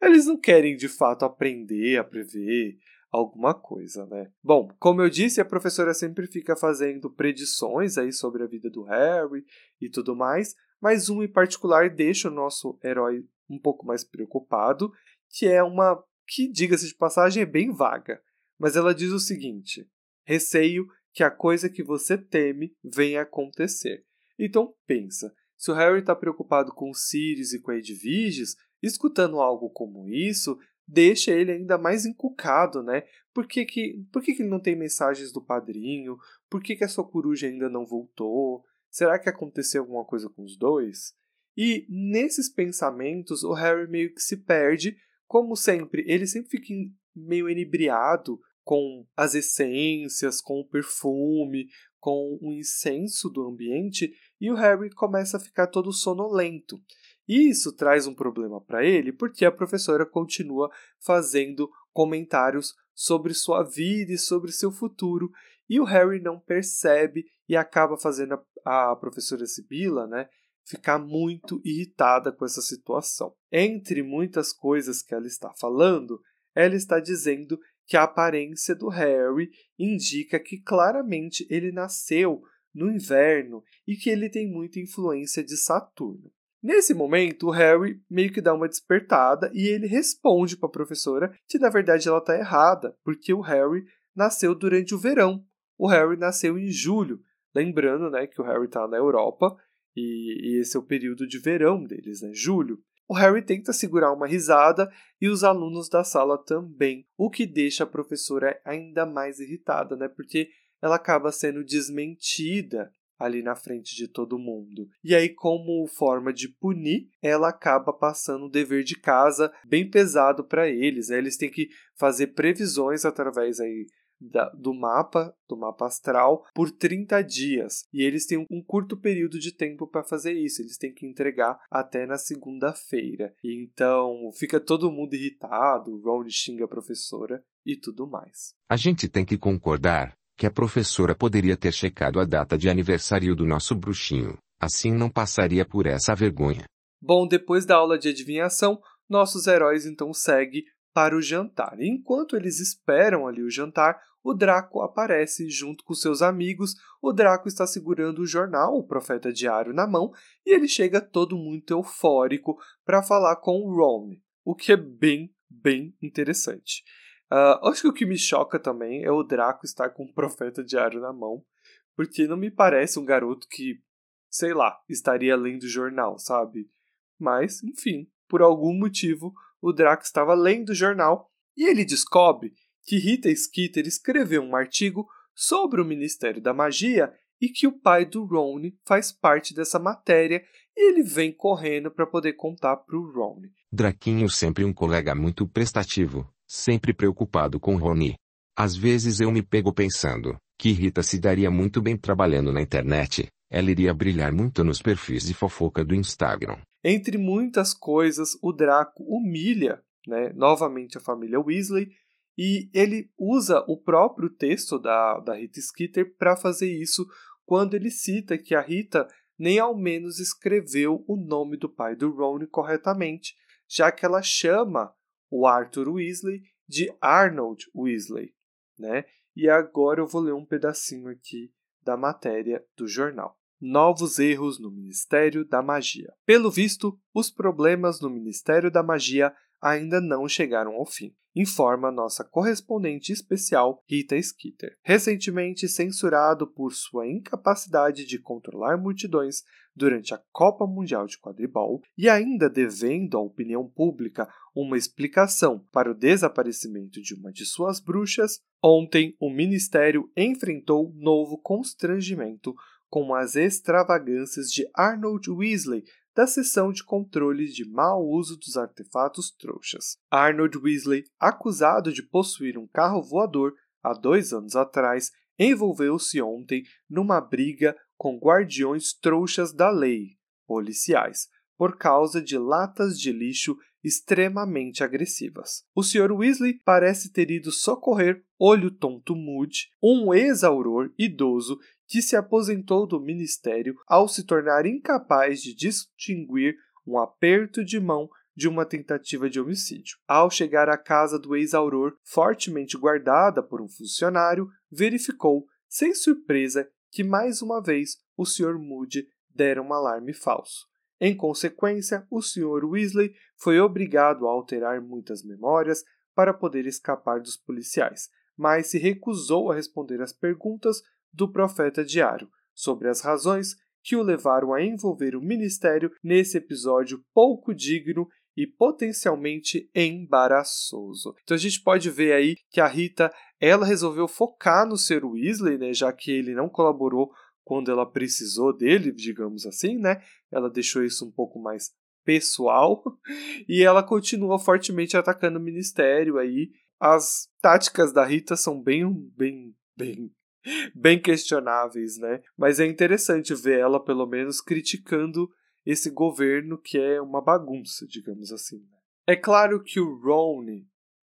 eles não querem de fato aprender a prever alguma coisa, né? Bom, como eu disse, a professora sempre fica fazendo predições aí sobre a vida do Harry e tudo mais, mas um em particular deixa o nosso herói um pouco mais preocupado, que é uma que, diga-se de passagem, é bem vaga. Mas ela diz o seguinte: receio que a coisa que você teme venha acontecer. Então pensa, se o Harry está preocupado com Sirius e com a Edviges, escutando algo como isso, deixa ele ainda mais encucado, né? Por que, que, por que, que ele não tem mensagens do padrinho? Por que, que a sua coruja ainda não voltou? Será que aconteceu alguma coisa com os dois? E nesses pensamentos, o Harry meio que se perde. Como sempre, ele sempre fica meio enebriado com as essências, com o perfume, com o incenso do ambiente e o Harry começa a ficar todo sonolento. E isso traz um problema para ele porque a professora continua fazendo comentários sobre sua vida e sobre seu futuro e o Harry não percebe e acaba fazendo a, professora Sibila, né, ficar muito irritada com essa situação. Entre muitas coisas que ela está falando, ela está dizendo que a aparência do Harry indica que claramente ele nasceu no inverno e que ele tem muita influência de Saturno. Nesse momento, o Harry meio que dá uma despertada e ele responde para a professora que na verdade ela está errada, porque o Harry nasceu durante o verão. O Harry nasceu em julho, lembrando, né, que o Harry está na Europa e, e, esse é o período de verão deles, né, julho. O Harry tenta segurar uma risada e os alunos da sala também, o que deixa a professora ainda mais irritada, né? Porque ela acaba sendo desmentida ali na frente de todo mundo. E aí, como forma de punir, ela acaba passando o dever de casa bem pesado para eles. Né? Eles têm que fazer previsões através aí da, do mapa, do mapa astral, por 30 dias. E eles têm um curto período de tempo para fazer isso. Eles têm que entregar até na segunda-feira. Então fica todo mundo irritado, Ron xinga a professora e tudo mais. A gente tem que concordar que a professora poderia ter checado a data de aniversário do nosso bruxinho. Assim não passaria por essa vergonha. Bom, depois da aula de adivinhação, nossos heróis então seguem para o jantar. E enquanto eles esperam ali o jantar, o Draco aparece junto com seus amigos. O Draco está segurando o jornal, o Profeta Diário, na mão e ele chega todo muito eufórico para falar com o Ron, o que é bem, bem interessante. Uh, acho que o que me choca também é o Draco estar com o Profeta Diário na mão, porque não me parece um garoto que, sei lá, estaria lendo jornal, sabe? Mas, enfim, por algum motivo, o Draco estava lendo o jornal e ele descobre que Rita Skeeter escreveu um artigo sobre o Ministério da Magia e que o pai do Ron faz parte dessa matéria e ele vem correndo para poder contar para o Ron. Draquinho sempre um colega muito prestativo, sempre preocupado com Rony. Às vezes eu me pego pensando que Rita se daria muito bem trabalhando na internet, ela iria brilhar muito nos perfis de fofoca do Instagram. Entre muitas coisas, o Draco humilha né, novamente a família Weasley e ele usa o próprio texto da, da Rita Skeeter para fazer isso quando ele cita que a Rita nem ao menos escreveu o nome do pai do Ron corretamente, já que ela chama o Arthur Weasley de Arnold Weasley, né? E agora eu vou ler um pedacinho aqui da matéria do jornal. Novos erros no Ministério da Magia. Pelo visto, os problemas no Ministério da Magia ainda não chegaram ao fim, informa nossa correspondente especial Rita Skeeter. Recentemente censurado por sua incapacidade de controlar multidões durante a Copa Mundial de Quadribol e ainda devendo à opinião pública uma explicação para o desaparecimento de uma de suas bruxas, ontem o ministério enfrentou novo constrangimento com as extravagâncias de Arnold Weasley da seção de controle de mau uso dos artefatos trouxas. Arnold Weasley, acusado de possuir um carro voador há dois anos atrás, envolveu-se ontem numa briga com guardiões trouxas da lei, policiais, por causa de latas de lixo extremamente agressivas. O Sr. Weasley parece ter ido socorrer Olho Tonto Moody, um ex-auror idoso que se aposentou do ministério ao se tornar incapaz de distinguir um aperto de mão de uma tentativa de homicídio. Ao chegar à casa do ex-auror, fortemente guardada por um funcionário, verificou, sem surpresa, que mais uma vez o Sr. Moody dera um alarme falso. Em consequência, o Sr. Weasley foi obrigado a alterar muitas memórias para poder escapar dos policiais, mas se recusou a responder às perguntas do profeta diário sobre as razões que o levaram a envolver o ministério nesse episódio pouco digno e potencialmente embaraçoso. Então a gente pode ver aí que a Rita, ela resolveu focar no ser Weasley, né, já que ele não colaborou quando ela precisou dele, digamos assim, né? Ela deixou isso um pouco mais pessoal e ela continua fortemente atacando o ministério aí. As táticas da Rita são bem bem bem bem questionáveis, né? Mas é interessante ver ela pelo menos criticando esse governo que é uma bagunça, digamos assim. Né? É claro que o Ron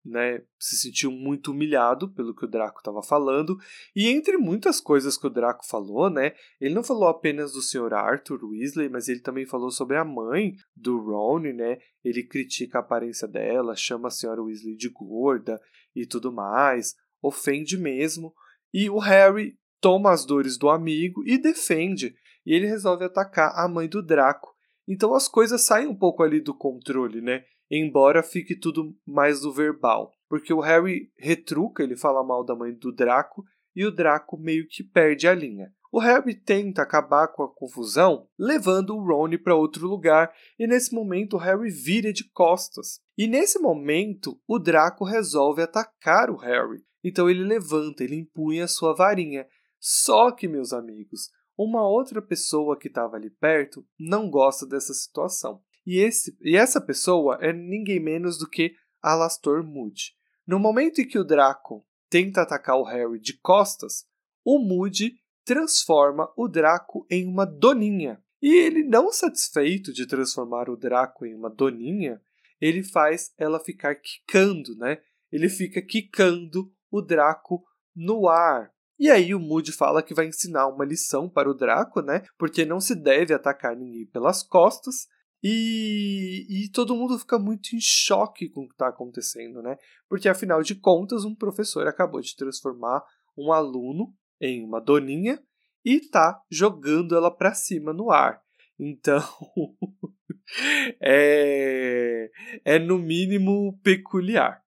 né, se sentiu muito humilhado pelo que o Draco estava falando, e entre muitas coisas que o Draco falou, né, ele não falou apenas do Sr. Arthur Weasley, mas ele também falou sobre a mãe do Ron, né, ele critica a aparência dela, chama a Sra. Weasley de gorda e tudo mais, ofende mesmo, e o Harry toma as dores do amigo e defende, e ele resolve atacar a mãe do Draco. Então as coisas saem um pouco ali do controle, né? embora fique tudo mais do verbal. Porque o Harry retruca, ele fala mal da mãe do Draco, e o Draco meio que perde a linha. O Harry tenta acabar com a confusão, levando o Ron para outro lugar, e nesse momento o Harry vira de costas. E nesse momento, o Draco resolve atacar o Harry. Então ele levanta, ele empunha sua varinha. Só que, meus amigos, uma outra pessoa que estava ali perto não gosta dessa situação. E, esse, e essa pessoa é ninguém menos do que Alastor Moody. No momento em que o Draco tenta atacar o Harry de costas, o Moody transforma o Draco em uma doninha. E ele, não satisfeito de transformar o Draco em uma doninha, ele faz ela ficar quicando, né? Ele fica quicando o Draco no ar. E aí o Moody fala que vai ensinar uma lição para o Draco, né? Porque não se deve atacar ninguém pelas costas, e, e todo mundo fica muito em choque com o que está acontecendo, né? Porque afinal de contas, um professor acabou de transformar um aluno em uma doninha e tá jogando ela para cima no ar. Então, é, é no mínimo peculiar.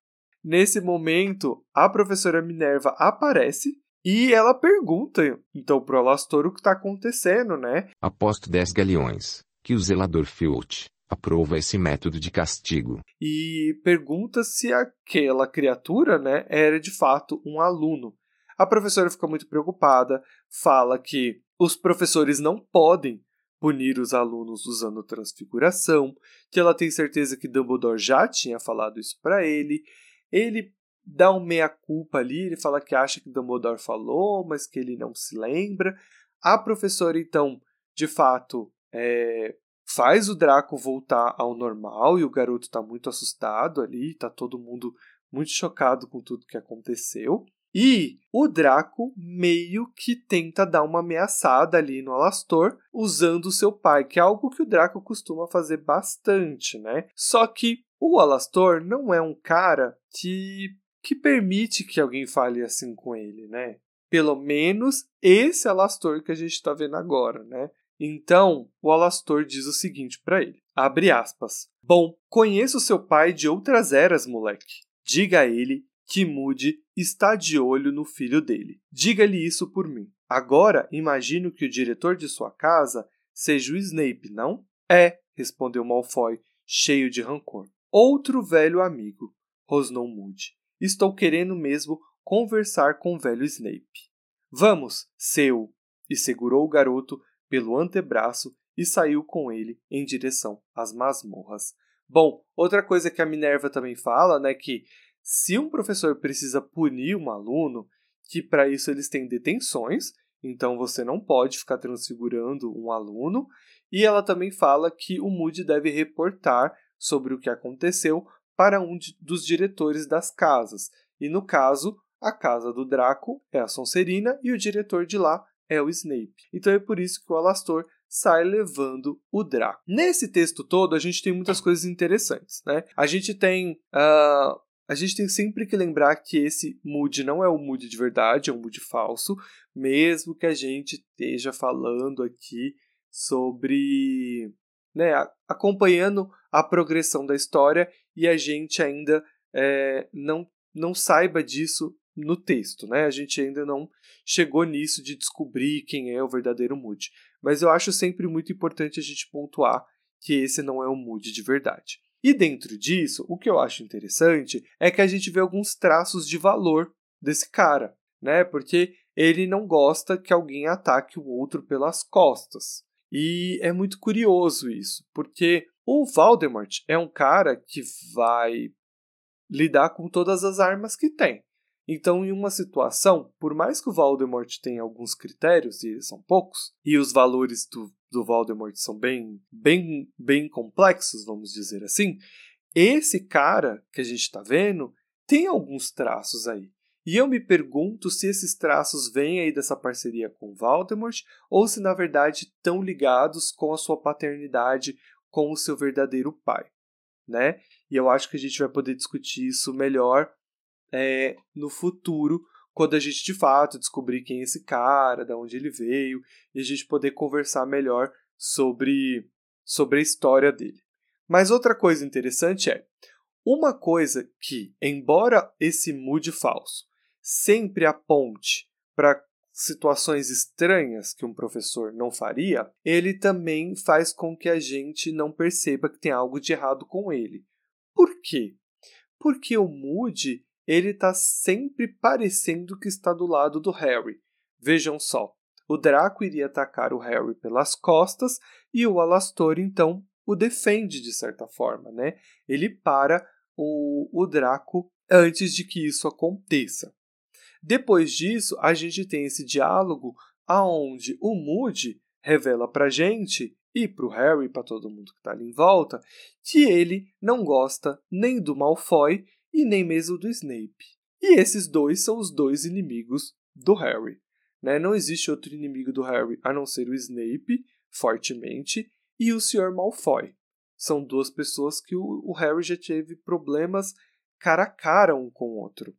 Nesse momento, a professora Minerva aparece e ela pergunta então pro Alastor o que está acontecendo, né? Aposto 10 galeões que o zelador Filch aprova esse método de castigo. E pergunta se aquela criatura, né, era de fato um aluno. A professora fica muito preocupada, fala que os professores não podem punir os alunos usando transfiguração, que ela tem certeza que Dumbledore já tinha falado isso para ele. Ele dá um meia-culpa ali, ele fala que acha que Dumbledore falou, mas que ele não se lembra. A professora, então, de fato, é, faz o Draco voltar ao normal e o garoto está muito assustado ali, está todo mundo muito chocado com tudo que aconteceu. E o Draco meio que tenta dar uma ameaçada ali no Alastor usando o seu pai, que é algo que o Draco costuma fazer bastante, né? Só que o Alastor não é um cara que, que permite que alguém fale assim com ele, né? Pelo menos esse Alastor que a gente está vendo agora, né? Então, o Alastor diz o seguinte para ele: abre aspas. Bom, conheço seu pai de outras eras, moleque. Diga a ele que Moody está de olho no filho dele. Diga-lhe isso por mim. Agora, imagino que o diretor de sua casa seja o Snape, não? É, respondeu Malfoy, cheio de rancor. Outro velho amigo, rosnou Moody. Estou querendo mesmo conversar com o velho Snape. Vamos, seu! E segurou o garoto pelo antebraço e saiu com ele em direção às masmorras. Bom, outra coisa que a Minerva também fala, né, que se um professor precisa punir um aluno, que para isso eles têm detenções, então você não pode ficar transfigurando um aluno, e ela também fala que o Moody deve reportar sobre o que aconteceu para um dos diretores das casas. E no caso, a casa do Draco é a Sonserina e o diretor de lá é o Snape. Então é por isso que o Alastor sai levando o Draco. Nesse texto todo, a gente tem muitas coisas interessantes, né? A gente tem. Uh, a gente tem sempre que lembrar que esse Moody não é o Moody de verdade, é um Moody falso, mesmo que a gente esteja falando aqui sobre. Né, acompanhando a progressão da história e a gente ainda é, não, não saiba disso no texto, né? A gente ainda não chegou nisso de descobrir quem é o verdadeiro Moody. Mas eu acho sempre muito importante a gente pontuar que esse não é o Moody de verdade. E dentro disso, o que eu acho interessante é que a gente vê alguns traços de valor desse cara, né? Porque ele não gosta que alguém ataque o outro pelas costas. E é muito curioso isso, porque o Valdemort é um cara que vai lidar com todas as armas que tem. Então, em uma situação, por mais que o Voldemort tenha alguns critérios, e eles são poucos, e os valores do, do Voldemort são bem, bem, bem complexos, vamos dizer assim, esse cara que a gente está vendo tem alguns traços aí. E eu me pergunto se esses traços vêm aí dessa parceria com Voldemort ou se na verdade estão ligados com a sua paternidade com o seu verdadeiro pai, né? E eu acho que a gente vai poder discutir isso melhor é, no futuro, quando a gente de fato descobrir quem é esse cara, de onde ele veio, e a gente poder conversar melhor sobre, sobre a história dele. Mas outra coisa interessante é, uma coisa que, embora esse mude falso sempre aponte para situações estranhas que um professor não faria, ele também faz com que a gente não perceba que tem algo de errado com ele. Por quê? Porque o Moody ele está sempre parecendo que está do lado do Harry. Vejam só, o Draco iria atacar o Harry pelas costas e o Alastor então o defende de certa forma, né? Ele para o, o Draco antes de que isso aconteça. Depois disso, a gente tem esse diálogo aonde o Moody revela pra gente e pro Harry, para todo mundo que está ali em volta, que ele não gosta nem do Malfoy e nem mesmo do Snape. E esses dois são os dois inimigos do Harry. Né? Não existe outro inimigo do Harry a não ser o Snape, fortemente, e o Sr. Malfoy. São duas pessoas que o, Harry já teve problemas cara a cara um com o outro.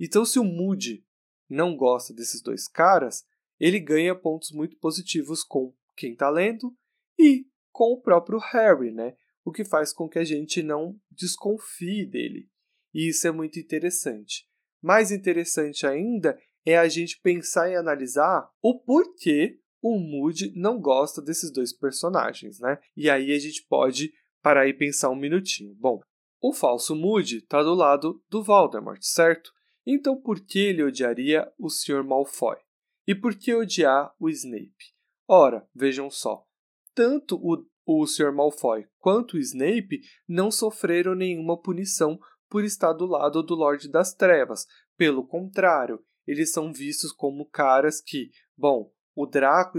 Então, se o Moody não gosta desses dois caras, ele ganha pontos muito positivos com quem está lendo e com o próprio Harry, né? O que faz com que a gente não desconfie dele. E isso é muito interessante. Mais interessante ainda é a gente pensar e analisar o porquê o Moody não gosta desses dois personagens, né? E aí a gente pode parar e pensar um minutinho. Bom, o falso Moody está do lado do Voldemort, certo? Então por que ele odiaria o Sr. Malfoy? E por que odiar o Snape? Ora, vejam só, tanto o, o Sr. Malfoy quanto o Snape não sofreram nenhuma punição por estar do lado do Lorde das Trevas. Pelo contrário, eles são vistos como caras que, bom, o Draco,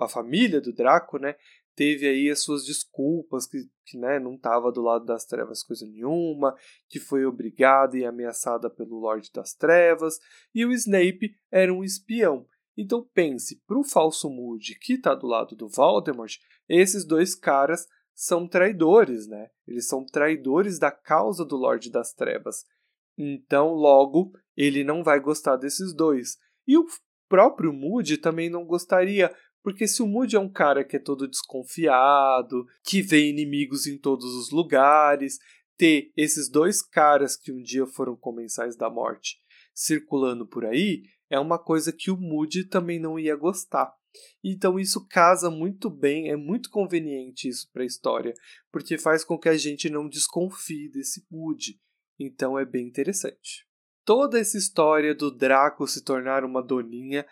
a família do Draco, né, teve aí as suas desculpas, que, que né, não estava do lado das trevas coisa nenhuma, que foi obrigada e ameaçada pelo Lorde das Trevas, e o Snape era um espião. Então pense, para o falso Moody que está do lado do Voldemort, esses dois caras são traidores, né? Eles são traidores da causa do Lorde das Trevas. Então, logo, ele não vai gostar desses dois. E o próprio Moody também não gostaria, porque se o Moody é um cara que é todo desconfiado, que vê inimigos em todos os lugares, ter esses dois caras que um dia foram comensais da morte circulando por aí, é uma coisa que o Moody também não ia gostar. Então isso casa muito bem, é muito conveniente isso para a história, porque faz com que a gente não desconfie desse Moody. Então é bem interessante. Toda essa história do Draco se tornar uma doninha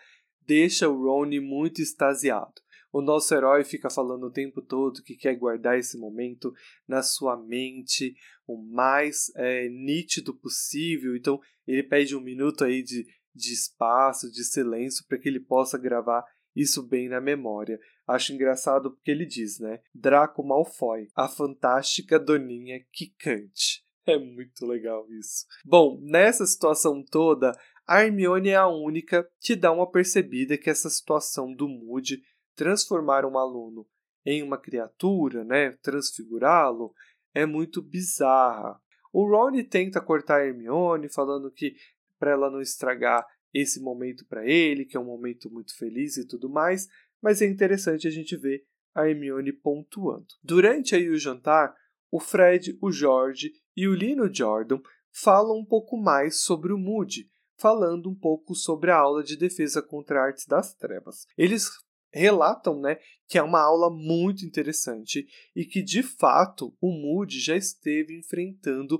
deixa o Ron muito extasiado, O nosso herói fica falando o tempo todo que quer guardar esse momento na sua mente o mais é, nítido possível. Então ele pede um minuto aí de, de espaço, de silêncio, para que ele possa gravar isso bem na memória. Acho engraçado porque ele diz, né? Draco Malfoy, a fantástica doninha Kikante. É muito legal isso. Bom, nessa situação toda, a Hermione é a única que dá uma percebida que essa situação do Moody transformar um aluno em uma criatura, né, transfigurá-lo, é muito bizarra. O Ron tenta cortar a Hermione, falando que para ela não estragar esse momento para ele, que é um momento muito feliz e tudo mais, mas é interessante a gente ver a Hermione pontuando. Durante aí o jantar, o Fred, o George e o Lino Jordan falam um pouco mais sobre o Moody, falando um pouco sobre a aula de defesa contra artes das trevas. Eles relatam né, que é uma aula muito interessante e que, de fato, o Moody já esteve enfrentando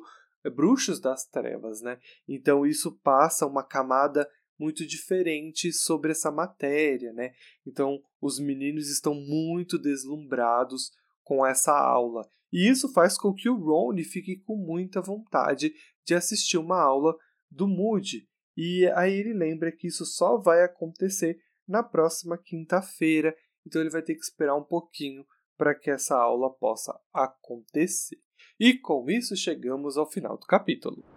bruxos das trevas. Né? Então, isso passa uma camada muito diferente sobre essa matéria, né? Então, os meninos estão muito deslumbrados com essa aula. E isso faz com que o Ron fique com muita vontade de assistir uma aula do Moody. E aí ele lembra que isso só vai acontecer na próxima quinta-feira, então ele vai ter que esperar um pouquinho para que essa aula possa acontecer. E com isso chegamos ao final do capítulo.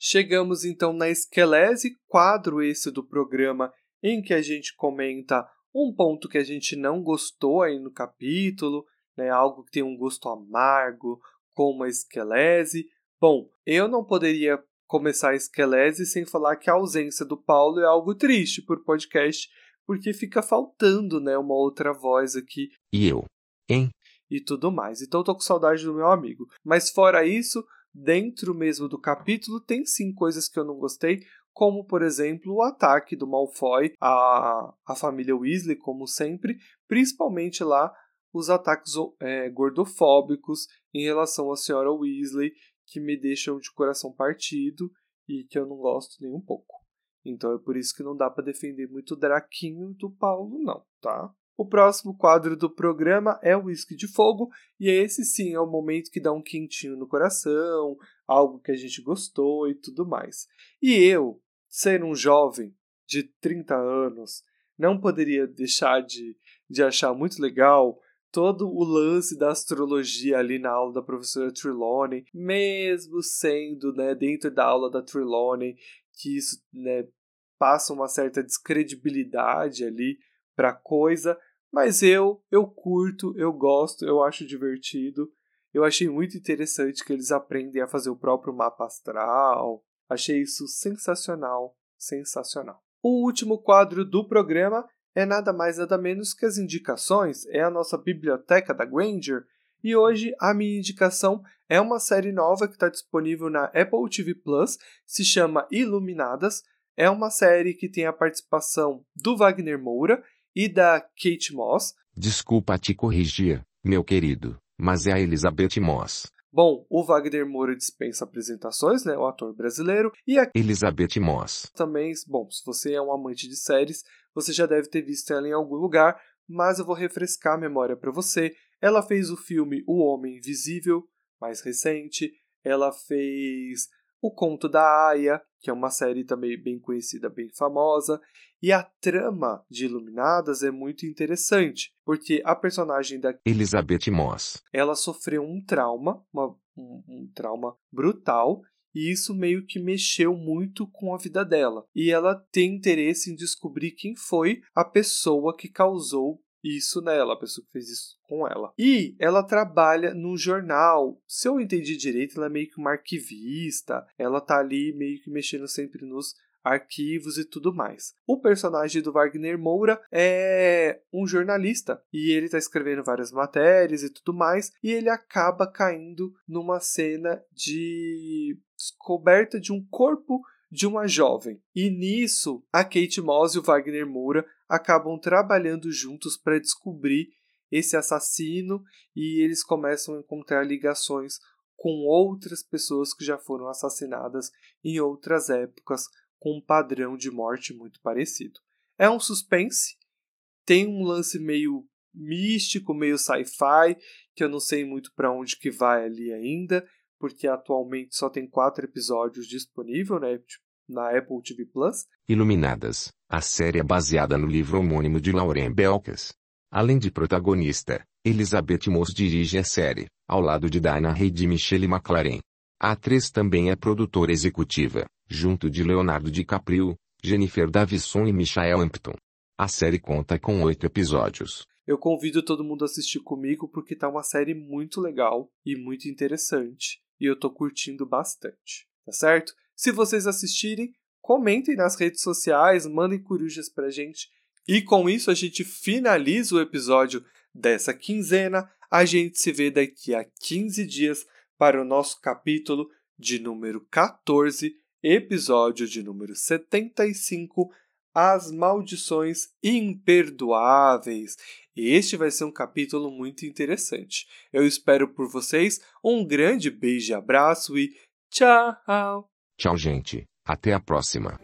Chegamos então na esquelese, quadro esse do programa em que a gente comenta um ponto que a gente não gostou aí no capítulo, né, algo que tem um gosto amargo, como a esquelese. Bom, eu não poderia começar a esquelese sem falar que a ausência do Paulo é algo triste por podcast, porque fica faltando, né, uma outra voz aqui. E eu, hein? E tudo mais. Então eu tô com saudade do meu amigo. Mas fora isso, dentro mesmo do capítulo, tem sim coisas que eu não gostei, como por exemplo o ataque do Malfoy à, à família Weasley, como sempre, principalmente lá os ataques é, gordofóbicos em relação à senhora Weasley, que me deixam de coração partido e que eu não gosto nem um pouco. Então é por isso que não dá para defender muito o Draquinho do Paulo, não, tá? O próximo quadro do programa é o Whisky de Fogo, e esse sim é o momento que dá um quentinho no coração, algo que a gente gostou e tudo mais. E eu, ser um jovem de 30 anos, não poderia deixar de, de achar muito legal todo o lance da astrologia ali na aula da professora Trelawney, mesmo sendo né, dentro da aula da Trelawney, que isso né, passa uma certa descredibilidade ali para coisa, mas eu, eu curto, eu gosto, eu acho divertido. Eu achei muito interessante que eles aprendem a fazer o próprio mapa astral. Achei isso sensacional, sensacional. O último quadro do programa é nada mais nada menos que as indicações, é a nossa biblioteca da Granger. E hoje a minha indicação é uma série nova que está disponível na Apple TV Plus, se chama Iluminadas. É uma série que tem a participação do Wagner Moura e da Kate Moss. Desculpa te corrigir, meu querido, mas é a Elizabeth Moss. Bom, o Wagner Moura dispensa apresentações, né, o ator brasileiro, e a Elizabeth Moss. Também, bom, se você é um amante de séries, você já deve ter visto ela em algum lugar, mas eu vou refrescar a memória para você. Ela fez o filme O Homem Invisível, mais recente. Ela fez O Conto da Aya, que é uma série também bem conhecida, bem famosa. E a trama de Iluminadas é muito interessante, porque a personagem da Elizabeth Moss, ela sofreu um trauma, uma, um, um trauma brutal, e isso meio que mexeu muito com a vida dela. E ela tem interesse em descobrir quem foi a pessoa que causou isso nela, a pessoa que fez isso com ela. E ela trabalha num jornal. Se eu entendi direito, ela é meio que uma arquivista. Ela tá ali meio que mexendo sempre nos arquivos e tudo mais. O personagem do Wagner Moura é um jornalista e ele está escrevendo várias matérias e tudo mais, e ele acaba caindo numa cena de descoberta de um corpo de uma jovem. E nisso, a Kate Moss e o Wagner Moura acabam trabalhando juntos para descobrir esse assassino e eles começam a encontrar ligações com outras pessoas que já foram assassinadas em outras épocas com um padrão de morte muito parecido. É um suspense tem um lance meio místico, meio sci-fi, que eu não sei muito para onde que vai ali ainda, porque atualmente só tem quatro episódios disponível, né? Tipo, na Apple TV Plus. Iluminadas, a série é baseada no livro homônimo de Lauren Belkes. Além de protagonista, Elizabeth Moss dirige a série, ao lado de Dana Reid e Michelle McLaren. A atriz também é produtora executiva, junto de Leonardo DiCaprio, Jennifer Davison e Michael Hampton. A série conta com oito episódios. Eu convido todo mundo a assistir comigo porque tá uma série muito legal e muito interessante. E eu tô curtindo bastante, tá certo? Se vocês assistirem, comentem nas redes sociais, mandem corujas pra gente. E com isso a gente finaliza o episódio dessa quinzena. A gente se vê daqui a 15 dias para o nosso capítulo de número 14, episódio de número 75, As Maldições Imperdoáveis. Este vai ser um capítulo muito interessante. Eu espero por vocês. Um grande beijo e abraço e tchau! Tchau, gente. Até a próxima.